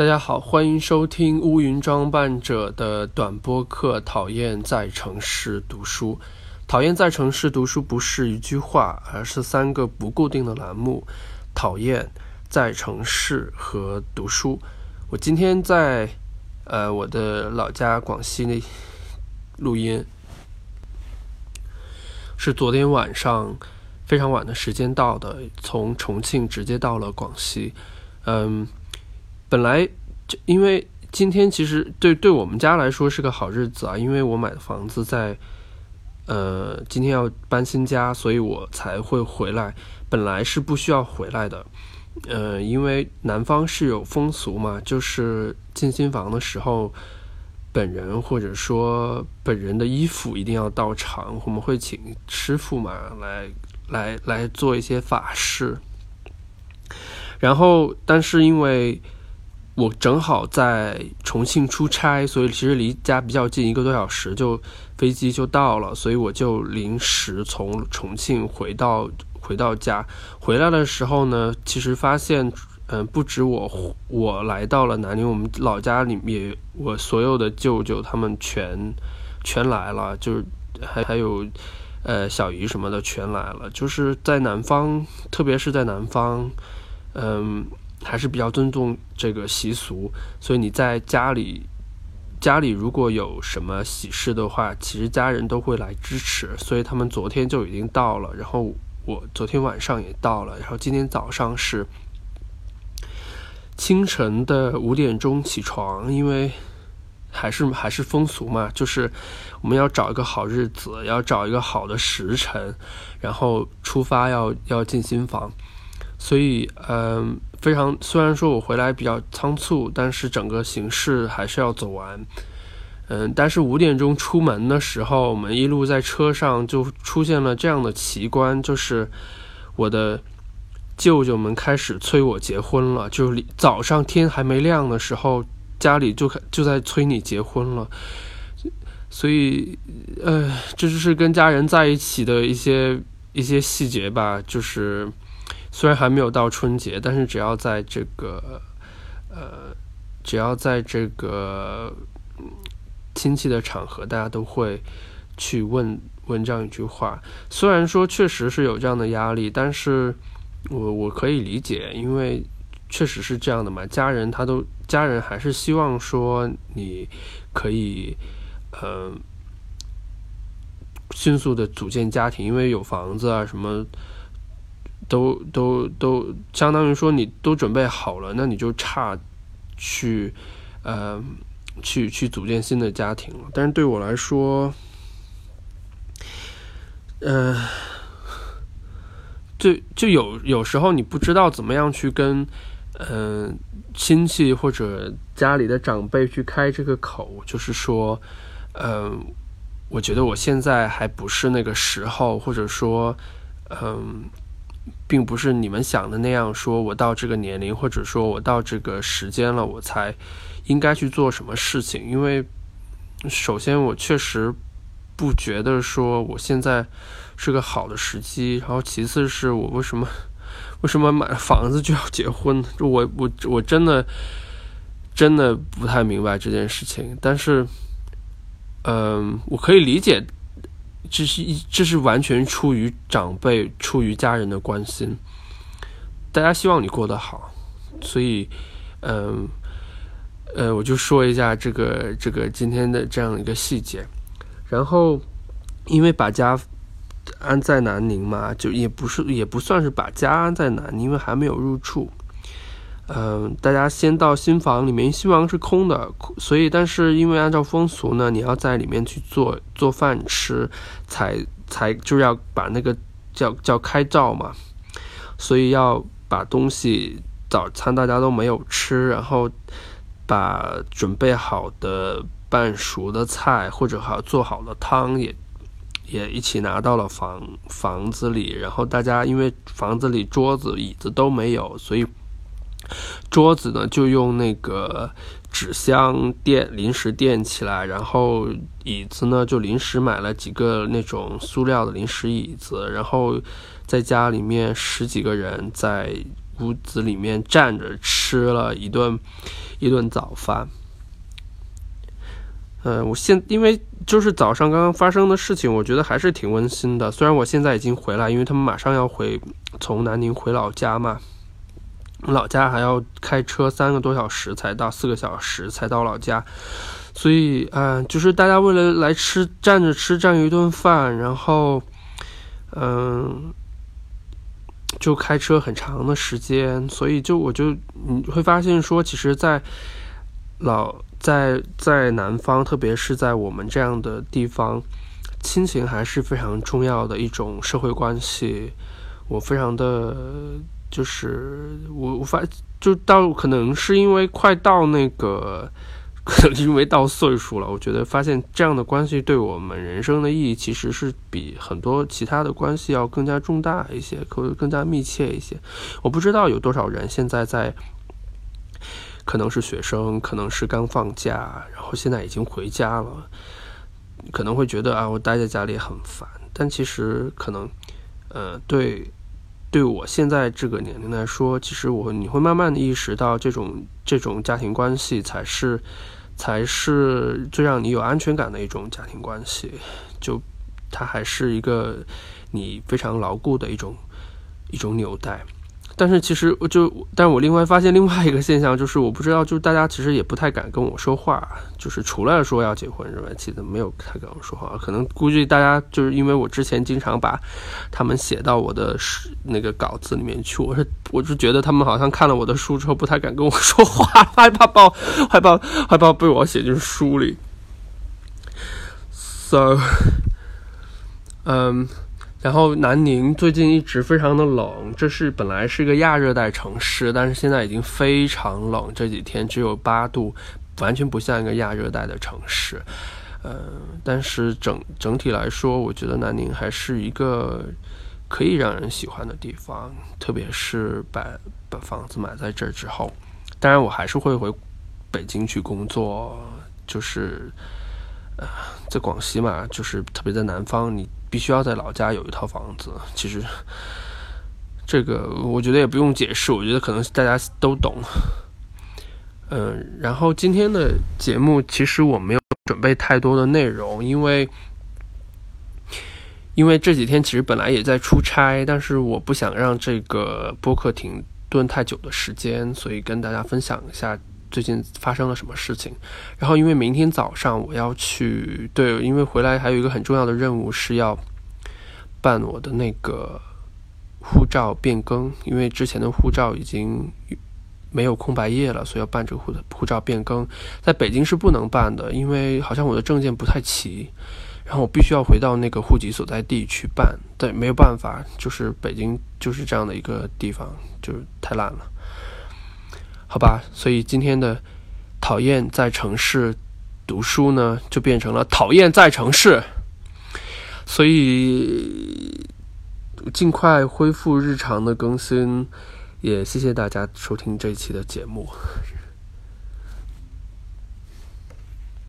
大家好，欢迎收听乌云装扮者的短播课。讨厌在城市读书，讨厌在城市读书不是一句话，而是三个不固定的栏目。讨厌在城市和读书。我今天在呃我的老家广西那录音，是昨天晚上非常晚的时间到的，从重庆直接到了广西。嗯。本来就因为今天其实对对我们家来说是个好日子啊，因为我买的房子在呃今天要搬新家，所以我才会回来。本来是不需要回来的，呃，因为南方是有风俗嘛，就是进新房的时候，本人或者说本人的衣服一定要到场，我们会请师傅嘛来来来做一些法事。然后，但是因为我正好在重庆出差，所以其实离家比较近，一个多小时就飞机就到了，所以我就临时从重庆回到回到家。回来的时候呢，其实发现，嗯，不止我我来到了南宁，我们老家里面，我所有的舅舅他们全全来了，就是还还有呃小姨什么的全来了，就是在南方，特别是在南方，嗯。还是比较尊重这个习俗，所以你在家里，家里如果有什么喜事的话，其实家人都会来支持。所以他们昨天就已经到了，然后我昨天晚上也到了，然后今天早上是清晨的五点钟起床，因为还是还是风俗嘛，就是我们要找一个好日子，要找一个好的时辰，然后出发要要进新房，所以嗯。非常，虽然说我回来比较仓促，但是整个形式还是要走完。嗯，但是五点钟出门的时候，我们一路在车上就出现了这样的奇观，就是我的舅舅们开始催我结婚了，就是早上天还没亮的时候，家里就就在催你结婚了。所以，呃，这就是跟家人在一起的一些一些细节吧，就是。虽然还没有到春节，但是只要在这个，呃，只要在这个亲戚的场合，大家都会去问问这样一句话。虽然说确实是有这样的压力，但是我我可以理解，因为确实是这样的嘛。家人他都家人还是希望说你可以，呃，迅速的组建家庭，因为有房子啊什么。都都都，相当于说你都准备好了，那你就差去呃去去组建新的家庭了。但是对我来说，嗯，就就有有时候你不知道怎么样去跟嗯亲戚或者家里的长辈去开这个口，就是说，嗯，我觉得我现在还不是那个时候，或者说，嗯。并不是你们想的那样，说我到这个年龄，或者说我到这个时间了，我才应该去做什么事情。因为首先我确实不觉得说我现在是个好的时机，然后其次是我为什么 为什么买房子就要结婚？我我我真的真的不太明白这件事情。但是，嗯，我可以理解。这是一，这是完全出于长辈、出于家人的关心，大家希望你过得好，所以，嗯，呃，我就说一下这个这个今天的这样一个细节，然后，因为把家安在南宁嘛，就也不是也不算是把家安在南宁，因为还没有入住。嗯，大家先到新房里面，新房是空的，所以但是因为按照风俗呢，你要在里面去做做饭吃，才才就要把那个叫叫开灶嘛，所以要把东西早餐大家都没有吃，然后把准备好的半熟的菜或者好做好的汤也也一起拿到了房房子里，然后大家因为房子里桌子椅子都没有，所以。桌子呢，就用那个纸箱垫，临时垫起来。然后椅子呢，就临时买了几个那种塑料的临时椅子。然后在家里面十几个人在屋子里面站着吃了一顿一顿早饭。嗯，我现因为就是早上刚刚发生的事情，我觉得还是挺温馨的。虽然我现在已经回来，因为他们马上要回从南宁回老家嘛，老家还要开车三个多小时才到，四个小时才到老家。所以嗯，就是大家为了来吃站着吃这样一顿饭，然后嗯，就开车很长的时间。所以就我就你会发现说，其实，在老。在在南方，特别是在我们这样的地方，亲情还是非常重要的一种社会关系。我非常的，就是我我发就到可能是因为快到那个，可能因为到岁数了，我觉得发现这样的关系对我们人生的意义，其实是比很多其他的关系要更加重大一些，可更加密切一些。我不知道有多少人现在在。可能是学生，可能是刚放假，然后现在已经回家了，可能会觉得啊，我待在家里很烦。但其实可能，呃，对，对我现在这个年龄来说，其实我你会慢慢的意识到，这种这种家庭关系才是才是最让你有安全感的一种家庭关系。就它还是一个你非常牢固的一种一种纽带。但是其实我就，但我另外发现另外一个现象，就是我不知道，就是大家其实也不太敢跟我说话，就是除了说要结婚之外，其实没有太跟我说话。可能估计大家就是因为我之前经常把他们写到我的那个稿子里面去，我是我就觉得他们好像看了我的书之后不太敢跟我说话，害怕报害怕害怕被我写进书里。So，嗯。然后南宁最近一直非常的冷，这是本来是一个亚热带城市，但是现在已经非常冷，这几天只有八度，完全不像一个亚热带的城市。呃，但是整整体来说，我觉得南宁还是一个可以让人喜欢的地方，特别是把把房子买在这儿之后。当然，我还是会回北京去工作，就是呃，在广西嘛，就是特别在南方，你。必须要在老家有一套房子，其实这个我觉得也不用解释，我觉得可能大家都懂。嗯，然后今天的节目其实我没有准备太多的内容，因为因为这几天其实本来也在出差，但是我不想让这个播客停顿太久的时间，所以跟大家分享一下。最近发生了什么事情？然后因为明天早上我要去，对，因为回来还有一个很重要的任务是要办我的那个护照变更，因为之前的护照已经没有空白页了，所以要办这个护护照变更。在北京是不能办的，因为好像我的证件不太齐，然后我必须要回到那个户籍所在地去办。对，没有办法，就是北京就是这样的一个地方，就是太烂了。好吧，所以今天的讨厌在城市读书呢，就变成了讨厌在城市。所以尽快恢复日常的更新，也谢谢大家收听这一期的节目。